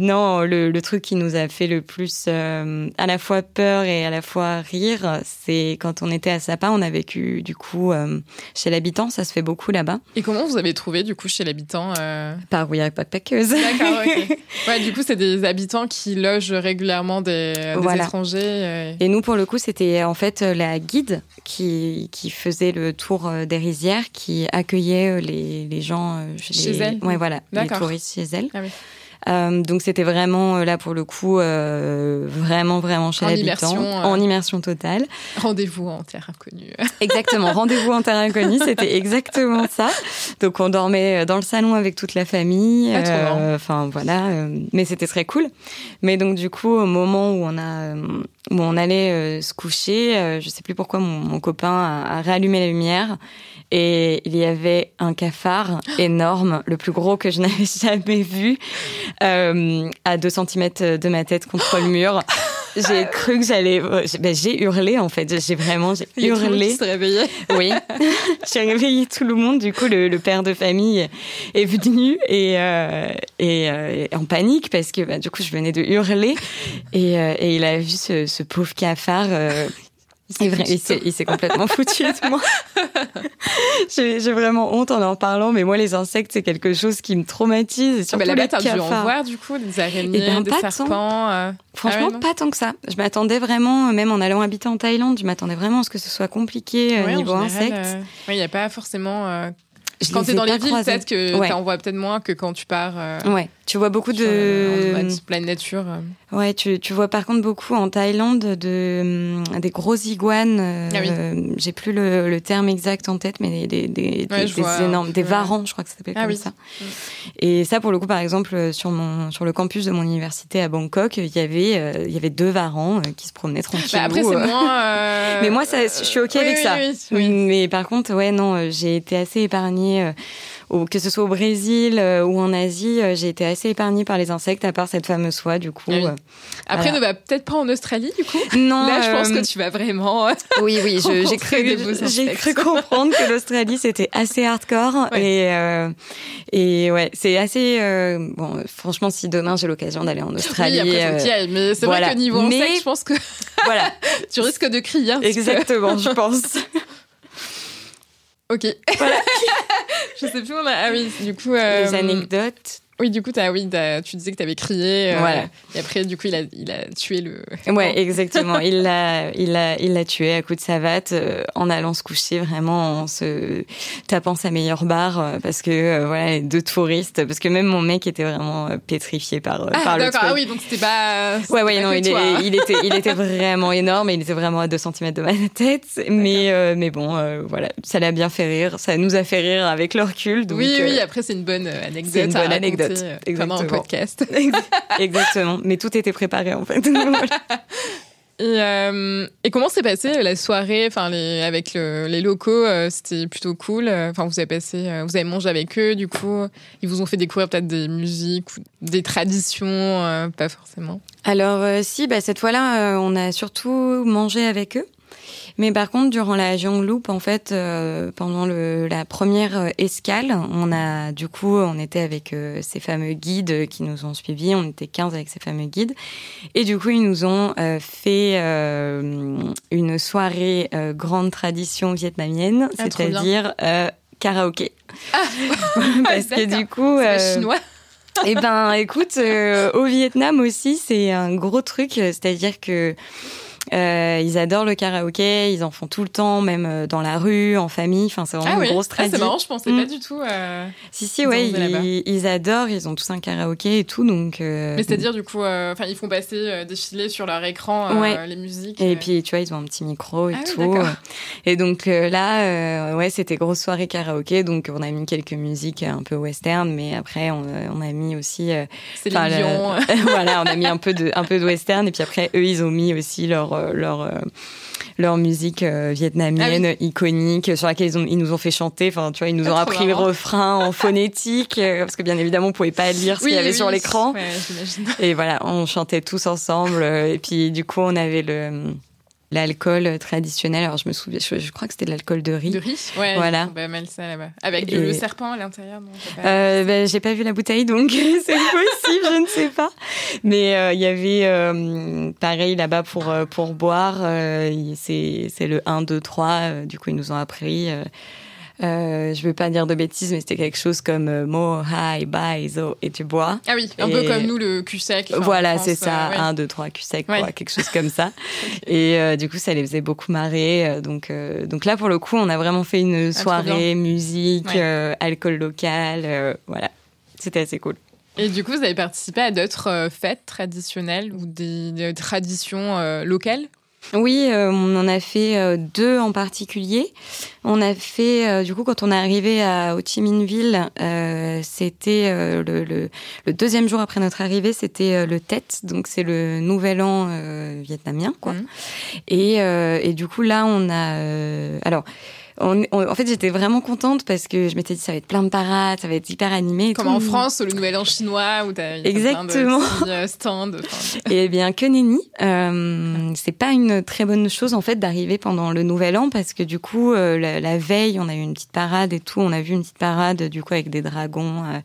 non, le, le, truc qui nous a fait le plus à la fois peur et à la fois rire, c'est quand on était à Sapa, on a vécu du coup chez l'habitant, ça se fait beaucoup là-bas. Et comment vous avez trouvé du coup chez l'habitant Par oui, pas paqueuse. D'accord, ok. ouais, du coup, c'est des habitants qui logent régulièrement des, étrangers. Euh. Et nous, pour le coup, c'était en fait la guide qui, qui faisait le tour euh, des rizières, qui accueillait euh, les, les gens chez elle. Ouais, voilà, les touristes chez elle. Ah oui. Euh, donc c'était vraiment euh, là pour le coup euh, vraiment vraiment chez l'habitant en immersion totale. Rendez-vous en terre inconnue. exactement, rendez-vous en terre inconnue, c'était exactement ça. Donc on dormait dans le salon avec toute la famille. Ah, enfin voilà, mais c'était très cool. Mais donc du coup au moment où on a où on allait se coucher, je sais plus pourquoi mon, mon copain a, a réallumé la lumière et il y avait un cafard énorme, le plus gros que je n'avais jamais vu, euh, à 2 cm de ma tête contre le mur. J'ai cru que j'allais. Ben, j'ai hurlé en fait. J'ai vraiment j'ai hurlé. Tu réveillé. Oui. j'ai réveillé tout le monde. Du coup, le, le, père de famille est venu et, euh, et euh, en panique parce que bah, du coup, je venais de hurler et, euh, et il a vu ce, ce pauvre cafard euh, il s'est complètement foutu de moi. J'ai vraiment honte en en parlant, mais moi, les insectes, c'est quelque chose qui me traumatise. Et surtout ah bah là-bas, t'as dû en voir, du coup, des araignées, eh ben, des serpents. Euh. Franchement, ah pas tant que ça. Je m'attendais vraiment, même en allant habiter en Thaïlande, je m'attendais vraiment à ce que ce soit compliqué au euh, niveau insectes. Euh, il n'y a pas forcément quand tu es dans les villes, peut-être que tu en vois peut-être moins que quand tu pars. Euh, ouais, tu vois beaucoup de. En pleine nature. Euh. Ouais, tu, tu, vois par contre beaucoup en Thaïlande de, hum, des grosses iguanes. Euh, ah J'ai plus le, le, terme exact en tête, mais des, des, des, énormes. Des varans, je crois que ça s'appelle ah, comme oui. ça. Mm. Et ça, pour le coup, par exemple, sur, mon, sur le campus de mon université à Bangkok, il y avait, il y avait deux varans qui se promenaient tranquillement. Bah après, c'est moins. mais moi, ça, je suis OK avec ça. Mais par contre, ouais, non, j'ai été assez épargnée euh, que ce soit au Brésil euh, ou en Asie, euh, j'ai été assez épargnée par les insectes, à part cette fameuse soie, du coup. Ah Après, ne va peut-être pas en Australie, du coup? Non. Là, je pense que tu vas vraiment. oui, oui, j'ai cru, j'ai cru comprendre que l'Australie c'était assez hardcore et et ouais, c'est assez bon. Franchement, si demain j'ai l'occasion d'aller en Australie, oui, après, mais c'est vrai que niveau insectes, je pense que voilà, tu risques de crier. Exactement, je pense. Ok. Voilà. je sais plus. On a... Ah oui, du coup. Euh... Les anecdotes. Oui, du coup, as, oui, tu disais que tu avais crié. Euh, voilà. Et après, du coup, il a, il a tué le. Ouais, exactement. il l'a, il l'a, il l'a tué à coup de savate euh, en allant se coucher, vraiment en se tapant sa meilleure barre euh, parce que voilà, deux touristes, parce que même mon mec était vraiment pétrifié par ah, par le truc. Ah oui, donc c'était pas. Ouais, ouais, non, il, il, était, il était vraiment énorme. Il était vraiment à 2 cm de ma tête, mais mais bon, voilà, ça l'a bien fait rire. Ça nous a fait rire avec le recul. Donc, oui, oui. Après, c'est une bonne anecdote. C'est une bonne anecdote. Exactement. un podcast. Exactement. Mais tout était préparé en fait. Et, euh, et, comment s'est passée la soirée? Enfin les, avec les locaux euh, C'était plutôt cool. Enfin, vous avez passé, euh, vous avez mangé avec eux, du coup, ils vous ont fait découvrir peut-être des musiques ou des traditions, pas forcément. Alors si, bah, cette fois-là, on a surtout mangé avec eux. Mais par contre, durant la Loop, en fait, euh, pendant le, la première euh, escale, on a du coup, on était avec euh, ces fameux guides qui nous ont suivis. On était 15 avec ces fameux guides. Et du coup, ils nous ont fait une soirée grande tradition vietnamienne, ah, c'est-à-dire karaoké. Ah, Parce que du coup... chinois eh ben, écoute, au Vietnam aussi, c'est un gros truc, c'est-à-dire que euh, ils adorent le karaoké, ils en font tout le temps, même euh, dans la rue, en famille. Enfin, c'est vraiment ah une grosse tradition. Ah, c'est marrant, je pensais pas mm. du tout. Euh, si, si, ouais, ils, adorent, ils ont tous un karaoké et tout, donc. Euh, Mais c'est-à-dire, du coup, enfin, ils font passer, défiler sur leur écran les musiques. Et puis, tu vois, ils ont un petit micro et ah tout. et donc là, ouais, c'était grosse soirée karaoké, donc on a mis quelques musiques un peu western, mais après, on, on a mis aussi. c'est voilà, on a mis un peu de, un peu de western, et puis après, eux, ils ont mis aussi leur euh, leur euh, leur musique euh, vietnamienne ah iconique sur laquelle ils, ont, ils, nous ont fait chanter. Enfin, tu vois, ils nous ont appris le refrain en phonétique parce que bien évidemment, on pouvait pas lire ce qu'il y avait sur l'écran. et voilà, on chantait tous ensemble. Et puis, du coup, on avait le l'alcool traditionnel. Alors je me souviens, je, crois que c'était de l'alcool de riz. De riz, ouais. Voilà. Bah, mal ça là-bas. Avec le serpent à l'intérieur. Euh, bah, j'ai pas vu la bouteille, donc c'est possible, je ne sais pas. Mais euh, il y avait euh, pareil là-bas pour pour boire. c'est c'est le 1, 2, 3. du coup, ils nous ont appris. Euh, je veux pas dire de bêtises, mais c'était quelque chose comme euh, Mo, Hai, Bai, Zo, et tu bois. Ah oui, un peu comme nous, le cul sec. Voilà, c'est ça, 1, 2, 3, cul sec, quoi, quelque chose comme ça. Et euh, du coup, ça les faisait beaucoup marrer. Euh, donc, euh, donc là, pour le coup, on a vraiment fait une ah, soirée, musique, alcool local, voilà. C'était assez cool. Et du coup, vous avez participé à d'autres fêtes traditionnelles ou des traditions locales oui, euh, on en a fait euh, deux en particulier. On a fait, euh, du coup, quand on est arrivé à Ho Chi Minh Ville, c'était le, le, le, deuxième jour après notre arrivée, c'était le Tet, donc c'est le nouvel an vietnamien, quoi. Mmh. Et, et du coup, là, on a... alors en fait, j'étais vraiment contente parce que je m'étais dit ça va être plein de parades, ça va être hyper animé. Comme en France, le Nouvel An chinois où t'as exactement plein de stands. Et eh bien que nenni, euh, c'est pas une très bonne chose en fait d'arriver pendant le Nouvel An parce que du coup euh, la, veille on a eu une petite parade et tout, on a vu une petite parade du coup avec des dragons, euh,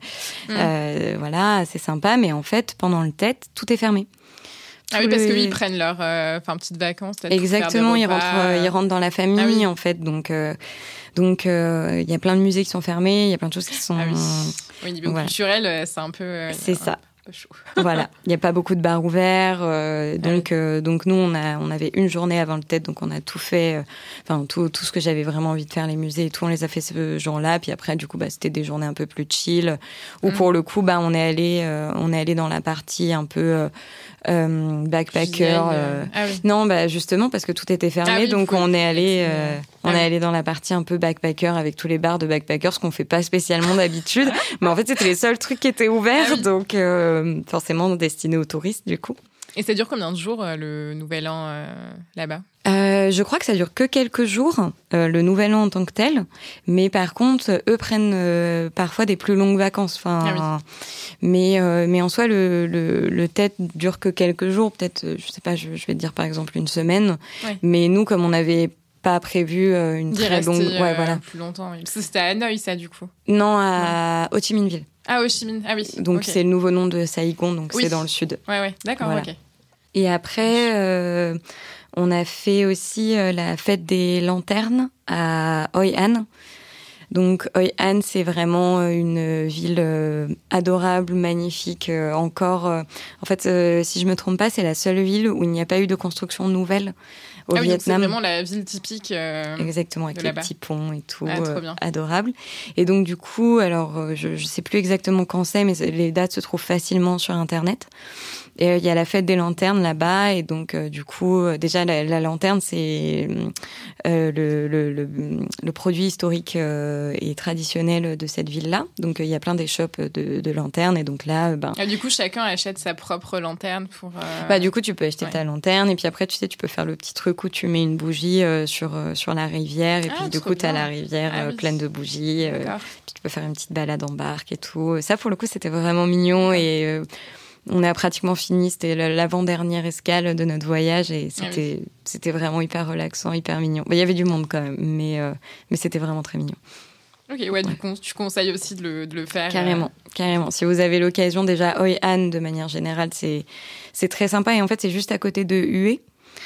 mm. euh voilà, c'est sympa. Mais en fait pendant le tête tout est fermé. Ah oui, parce qu'ils ils prennent leur euh, enfin petites vacances. Exactement, ils rentrent, euh, ils rentrent dans la famille ah en fait, donc euh, donc il y a plein de musées qui sont fermés, il y a plein de choses qui sont. Ah oui. oui niveau culturel, c'est un peu. c'est ça. voilà, il n'y a pas beaucoup de bars ouverts, ah donc donc nous on a on avait une journée avant le TED, donc on a tout fait, enfin tout tout ce que j'avais vraiment envie de faire, les musées et tout, on les a fait ce jour-là, puis après du coup bah c'était des journées un peu plus chill, où mm. pour le coup bah on est allé on est allé dans la partie un peu euh, backpacker. Euh, ah non, bah justement parce que tout était fermé, ah donc on est allé, euh, on est allé dans la partie un peu backpacker avec tous les bars de backpackers, ce qu'on fait pas spécialement d'habitude. mais en fait, c'était les seuls trucs qui étaient ouverts, ah donc forcément destinés aux touristes du coup. Et ça dure combien de jours le nouvel an là-bas? Euh, je crois que ça dure que quelques jours, euh, le nouvel an en tant que tel. Mais par contre, eux prennent euh, parfois des plus longues vacances. Enfin, ah mais mais en soi, le, le, le tête dure que quelques jours. Peut-être, je sais pas, je, vais te dire par exemple une semaine. Mais nous, comme on n'avait pas prévu une très longue, ouais, voilà, plus longtemps. Oui. C'était à Hanoï, ça, du coup. Non, à Ho Chi Minh Ville. Ah, Ho Chi Minh. Ah oui. Donc c'est le nouveau nom de Saigon, donc c'est dans le sud. Ouais, ouais. D'accord. Ok. Et après. On a fait aussi euh, la fête des lanternes à Hoi An. Donc Hoi An, c'est vraiment une ville adorable, magnifique. encore, en fait, si je me trompe pas, c'est la seule ville où il n'y a pas eu de construction nouvelle au ah oui, Vietnam. C'est vraiment la ville typique. Euh, Exactement, avec les petits ponts et tout, ah, euh, adorable. Et donc du coup, alors euh, je, ne sais plus exactement quand c'est, mais les dates se trouvent facilement sur internet. Et il y a la fête des lanternes là-bas, et donc du coup, déjà la, lanterne, c'est le, le, le, produit historique et traditionnel de cette ville-là. Donc il y a plein d'échoppes de, de lanternes, et donc là, ben. Ah, du coup, chacun achète sa propre lanterne pour. Bah du coup, tu peux acheter ta lanterne, et puis après, tu sais, tu peux faire le petit truc coup, tu mets une bougie euh, sur, euh, sur la rivière et ah, puis du coup, tu as la rivière ah euh, pleine de bougies. puis tu peux faire une petite balade en barque et tout. Ça, pour le coup, c'était vraiment mignon et on a pratiquement fini. C'était l'avant-dernière escale de notre voyage et ah c'était c'était vraiment hyper relaxant, hyper mignon. Il y avait du monde quand même, mais, mais c'était vraiment très mignon. Ok, ouais, Du coup, tu conseilles aussi de le, de le faire. Carrément, carrément. Si vous avez l'occasion, déjà, Hoi An, de manière générale, c'est très sympa. Et en fait, c'est juste à côté de Hue.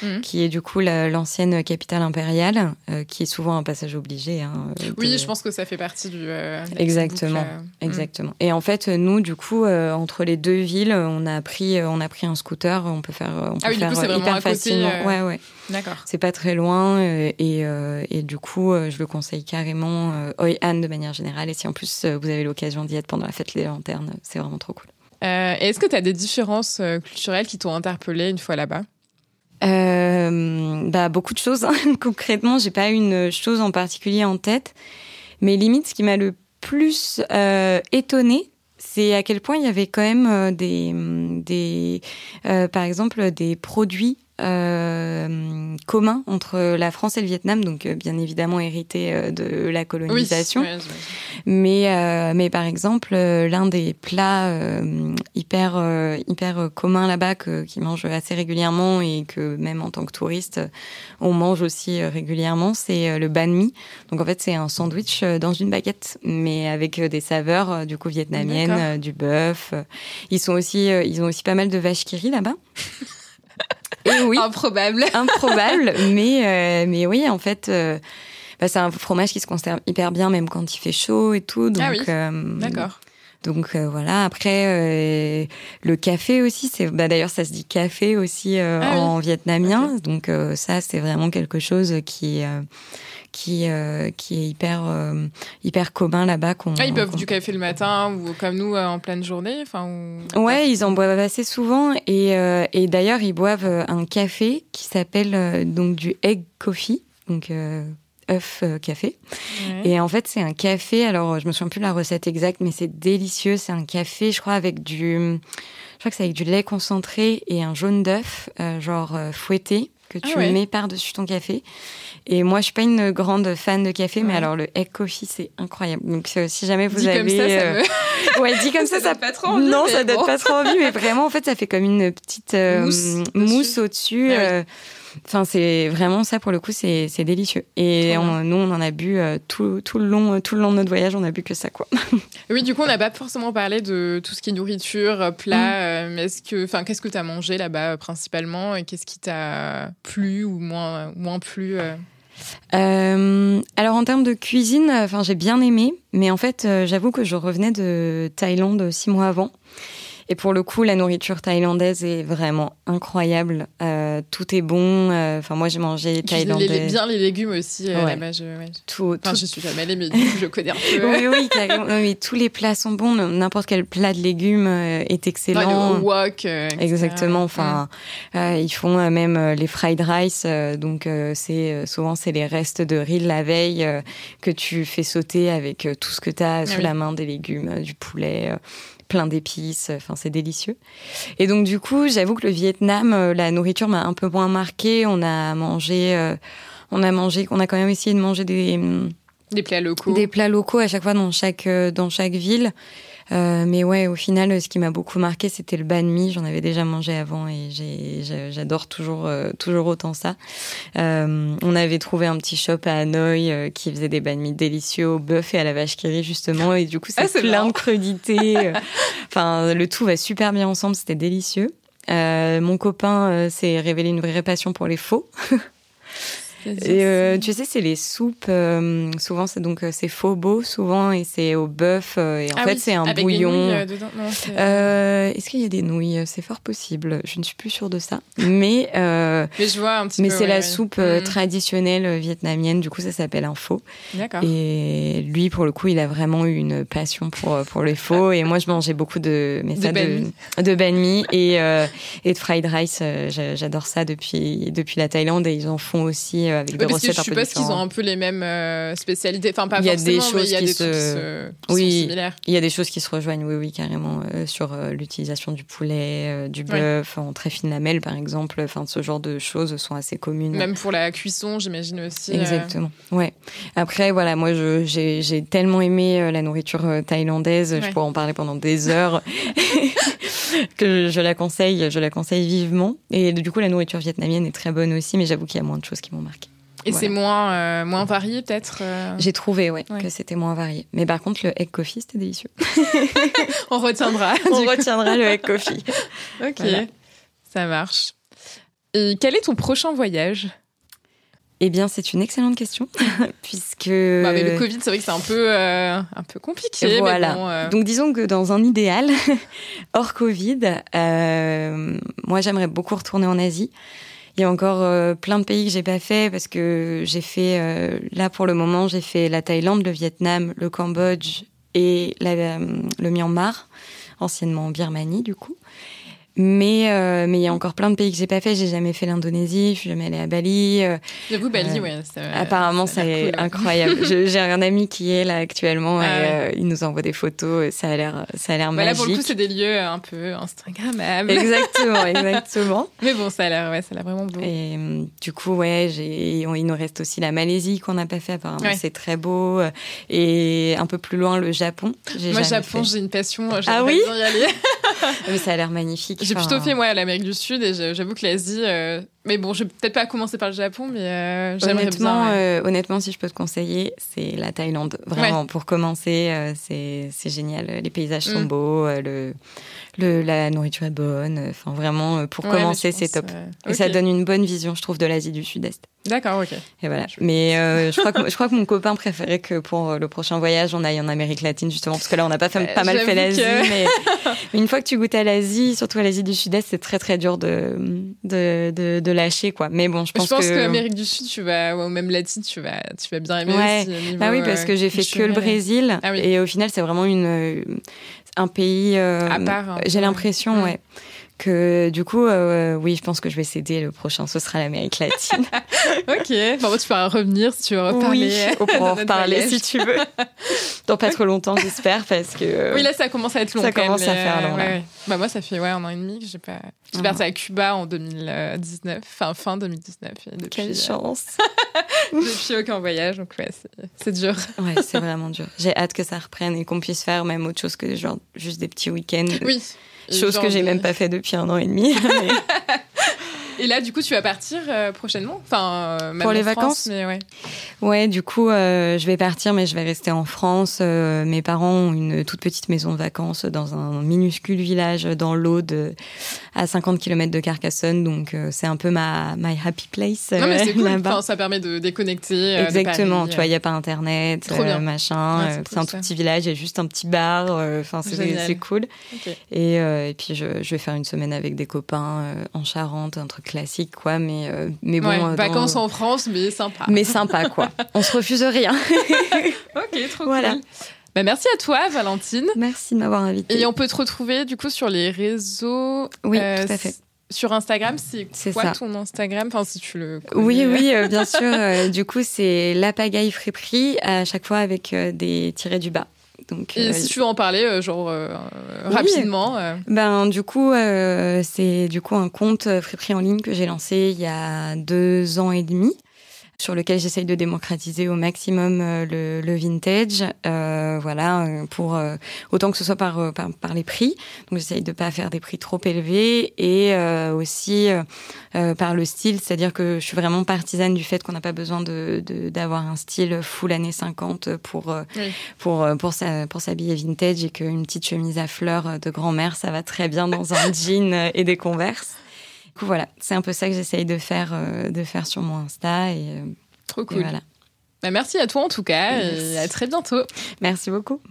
Mhm. qui est du coup l'ancienne capitale impériale, euh, qui est souvent un passage obligé. Hein, oui, je pense que ça fait partie du. Euh, exactement, euh, exactement. Et en fait, nous, du coup, entre les deux villes, on a pris, on a pris un scooter. On peut faire, on ah peut faire hyper facilement. Ouais, ouais. D'accord. C'est pas très loin et, et du coup, je le conseille carrément. Hoi An de manière générale. Et si en plus vous avez l'occasion d'y être pendant la fête des lanternes, c'est vraiment trop cool. Est-ce que tu as des différences culturelles qui t'ont interpellé une fois là-bas? Euh, bah, beaucoup de choses. Hein. Concrètement, j'ai pas une chose en particulier en tête. Mais limite, ce qui m'a le plus euh, étonné, c'est à quel point il y avait quand même euh, des, des euh, par exemple, des produits euh, commun entre la France et le Vietnam, donc euh, bien évidemment hérité euh, de la colonisation. mais, euh, mais par exemple, l'un des plats hyper, hyper communs là-bas qu'ils mangent assez régulièrement et que même en tant que touriste, on mange aussi régulièrement, c'est le banh mi. Donc en fait, c'est un sandwich dans une baguette, mais avec des saveurs du coup vietnamiennes, du bœuf. Ils sont aussi, ils ont aussi pas mal de vaches qui là-bas. Et oui. Improbable. Improbable, mais, euh, mais oui, en fait, euh, bah, c'est un fromage qui se conserve hyper bien, même quand il fait chaud et tout. Donc, ah oui. Euh, D'accord. Donc voilà. Après, le café aussi, c'est bah, d'ailleurs ça se dit café aussi ah en vietnamien. Donc ça, c'est vraiment quelque chose qui qui euh, qui est hyper euh, hyper commun là-bas. Ah, ils boivent du café le matin ou comme nous euh, en pleine journée, enfin. Ouais, ils en boivent assez souvent et et d'ailleurs ils boivent un café qui s'appelle donc du egg coffee, donc œuf café. Et en fait, c'est un café. Alors, je me souviens plus de la recette exacte, mais c'est délicieux. C'est un café, je crois, avec du, je crois que c'est avec du lait concentré et un jaune d'œuf, genre fouetté que ah tu mets par-dessus ton café. Et moi, je suis pas une grande fan de café, mais alors le egg coffee, c'est incroyable. Donc, si jamais vous avez, comme ça, euh... ouais, dit comme ça, ça, ça pas trop envie. Non, ça donne pas trop envie, mais vraiment, en fait, ça fait comme une petite euh, mousse, au-dessus. Ah euh, enfin, c'est vraiment ça pour le coup, c'est délicieux. Et nous, on en a bu tout, tout, le long, tout le long de notre voyage, on a bu que ça, quoi. oui, du coup, on n'a pas forcément parlé de tout ce qui est nourriture, plat. Mm. mais est-ce que, enfin, qu'est-ce que tu as mangé là-bas principalement et qu'est-ce qui t'a plu ou moins, moins plu euh, alors en termes de cuisine, enfin j'ai bien aimé, mais en fait euh, j'avoue que je revenais de Thaïlande six mois avant et pour le coup, la nourriture thaïlandaise est vraiment incroyable. Euh, tout est bon. Euh, enfin, moi, j'ai mangé thaïlandais. Les, bien les légumes aussi. Euh, là-bas, je, ouais. tout, enfin, je suis jamais allée, mais du coup, je connais un peu. oui, oui, oui, tous les plats sont bons. N'importe quel plat de légumes est excellent. le wok. Exactement. Enfin, ils font même les fried rice. donc, c'est souvent c'est les restes de riz de la veille que tu fais sauter avec tout ce que tu as ah sous la main, des légumes, du poulet plein d'épices. Enfin, c'est délicieux. Et donc, du coup, j'avoue que le Vietnam, euh, la nourriture m'a un peu moins marqué. On a mangé, euh, on a mangé, on a quand même essayé de manger des des plats locaux. Des plats locaux à chaque fois dans chaque euh, dans chaque ville. Euh, mais ouais, au final, ce qui m'a beaucoup marqué, c'était le banh mi. J'en avais déjà mangé avant et j'adore toujours, euh, toujours autant ça. Euh, on avait trouvé un petit shop à Hanoï qui faisait des banh mi délicieux au bœuf et à la vache qui rit justement. Et du coup, c'est ah, plein de crudités. enfin, le tout va super bien ensemble. C'était délicieux. mon copain s'est révélé une vraie passion pour les faux. Et, tu sais, c'est les soupes. souvent, c'est donc c'est faux beau souvent et c'est au bœuf. et en ah fait, c'est un Avec bouillon. Est-ce qu'il y a des nouilles? C'est fort possible. Je ne suis plus sûre de ça. Mais mais je vois un petit mais c'est la soupe mm. traditionnelle vietnamienne. Du coup, ça s'appelle un faux. Et lui, pour le coup, il a vraiment eu une passion pour pour les faux. Et moi, je mangeais beaucoup de mais ça, de, de banh mi et et de fried rice. J'adore ça depuis depuis la Thaïlande et ils en font aussi avec des recettes un peu différentes. Je suppose qu'ils ont un peu les mêmes spécialités. Enfin, pas il y a des choses il y a qui, des se... qui oui, sont similaires. Il y a des choses qui se rejoignent, oui, oui, carrément, euh, sur euh, l'utilisation du poulet, euh, du bœuf en très fine lamelle, par exemple. Enfin, ce genre de choses sont assez communes. Même pour la cuisson, j'imagine aussi. Exactement. Ouais. Après, voilà, moi, j'ai tellement aimé la nourriture thaïlandaise, je pourrais en parler pendant des heures, que je, la conseille, je la conseille vivement. Et du coup, la nourriture vietnamienne est très bonne aussi, mais j'avoue qu'il y a moins de choses qui m'ont marqué. Et c'est moins, euh, moins varié peut-être euh J'ai trouvé, ouais, que c'était moins varié. Mais par contre, le egg coffee, c'était délicieux. On retiendra. On retiendra le egg coffee. ok, ça marche. Et quel est ton prochain voyage? Eh bien, c'est une excellente question, puisque... Bah, mais le Covid, c'est vrai que c'est un peu, euh, un peu compliqué. Voilà. Donc, disons que dans un idéal, hors Covid, moi, j'aimerais beaucoup retourner en Asie. Il y a encore euh, plein de pays que j'ai pas fait parce que j'ai fait euh, là pour le moment j'ai fait la Thaïlande, le Vietnam, le Cambodge et la, le Myanmar, anciennement Birmanie du coup. Mais euh, mais il y a encore plein de pays que j'ai pas fait. J'ai jamais fait l'Indonésie. Je suis jamais allée à Bali. Euh, J'avoue Bali, ouais. apparemment, c'est incroyable. j'ai un ami qui est là actuellement ah et euh, il nous envoie des photos. Ça a l'air ça a l'air magique. Bah là pour le coup, c'est des lieux un peu instagrammables. Exactement, exactement. Mais bon, ça a l'air ouais, ça a l'air vraiment beau. Et du coup, ouais, j'ai il nous reste aussi la Malaisie qu'on n'a pas fait. Apparemment, c'est très beau. Et un peu plus loin, le Japon. Moi, Japon, j'ai une passion. Ah oui. y aller. Mais ça a l'air magnifique. J'ai plutôt fait moi l'Amérique du Sud et j'avoue que l'Asie. Euh, mais bon, je vais peut-être pas commencer par le Japon, mais euh, j'aimerais honnêtement, bien. Euh, honnêtement, si je peux te conseiller, c'est la Thaïlande. Vraiment, pour commencer, c'est génial. Les paysages sont mm. beaux, le, le, la nourriture est bonne. Enfin, vraiment, pour commencer, c'est top. Et ça donne une bonne vision, je trouve, de l'Asie du Sud-Est. D'accord, ok. Et voilà. Mais je, crois que, je crois que mon copain préférait que pour le prochain voyage, on aille en Amérique latine, justement, parce que là, on n'a pas, fait, pas mal fait l'Asie. Mais une fois que tu goûtes à l'Asie, surtout à l'Asie du Sud-Est, c'est très très dur de, de, de, de, lâcher quoi. Mais bon, je pense, je pense que, l'Amérique du Sud, tu vas ou même latine, tu vas tu vas bien aimer ouais. aussi. ah oui, parce que j'ai fait que le Brésil ah et au final, c'est vraiment une un pays euh, à part. J'ai l'impression, ouais que du coup, euh, oui, je pense que je vais céder. Le prochain, ce sera l'Amérique latine. ok. Bon, tu pourras revenir si tu veux reparler. Oui, on pourra en reparler si tu veux. Dans pas trop longtemps, j'espère, parce que. oui, là, ça commence à être long. Ça quand commence même, à faire long. Bah moi, ça fait ouais un an et demi que j'ai pas. J'ai uh parti à Cuba en 2019, enfin fin 2019. depuis, Quelle euh, chance. depuis aucun voyage, donc ouais, c'est dur. ouais, c'est vraiment dur. J'ai hâte que ça reprenne et qu'on puisse faire même autre chose que genre juste des petits week-ends. Oui. Chose que j'ai même pas fait depuis un an et demi. Et là, du coup, tu vas partir euh, prochainement Enfin, euh, Pour les France, vacances mais ouais. Ouais, du coup, euh, je vais partir, mais je vais rester en France. mes parents ont une toute petite maison de vacances dans un minuscule village dans l'Aude, à 50 km de Carcassonne. Donc, c'est un peu ma my happy place. non, mais c'est cool. Enfin, ça permet de déconnecter. Exactement. De tu vois, il n'y a pas Internet, machin. c'est un tout petit village, il y a juste un petit bar. Enfin, c'est cool. Et, et, puis, je, je, vais faire une semaine avec des copains en Charente, un truc classique, quoi. Mais, euh, mais bon. Euh, vacances en France, mais sympa. Mais sympa, quoi. On se refuse rien. ok, trop voilà. cool. Bah, merci à toi, Valentine. Merci de m'avoir invitée. Et on peut te retrouver, du coup, sur les réseaux. Oui, euh, tout à fait. Sur Instagram, c'est quoi ton Instagram? Enfin, si tu le connais. Oui, oui, bien sûr. du coup, c'est la pagaille friperie, à chaque fois avec des tirés du bas. Donc, et euh, si tu veux en parler, euh, genre euh, rapidement. Ben du coup, c'est du coup un compte friperie en ligne que j'ai lancé il y a deux ans et demi sur lequel j'essaye de démocratiser au maximum le, le, vintage, euh, voilà, pour euh, autant que ce soit par, par, par les prix. Donc j'essaye de pas faire des prix trop élevés et euh, aussi par le style, c'est-à-dire que je suis vraiment partisane du fait qu'on n'a pas besoin de d'avoir un style full années 50 pour pour pour pour s'habiller vintage et qu'une petite chemise à fleurs de grand-mère ça va très bien dans un jean et des converses. Du coup, voilà, c'est un peu ça que j'essaye de faire, de faire sur mon Insta. Et, Trop cool. voilà. Bah, merci à toi en tout cas et à très bientôt. Merci beaucoup.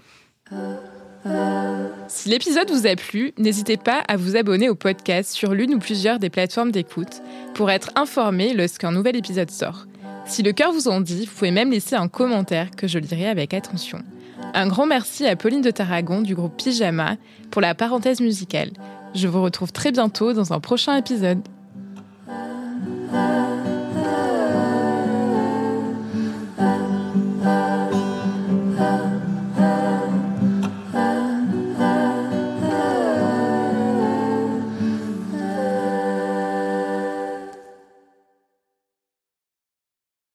Si l'épisode vous a plu, n'hésitez pas à vous abonner au podcast sur l'une ou plusieurs des plateformes d'écoute pour être informé lorsqu'un nouvel épisode sort. Si le cœur vous en dit, vous pouvez même laisser un commentaire que je lirai avec attention. Un grand merci à Pauline de Tarragon du groupe Pyjama pour la parenthèse musicale. Je vous retrouve très bientôt dans un prochain épisode.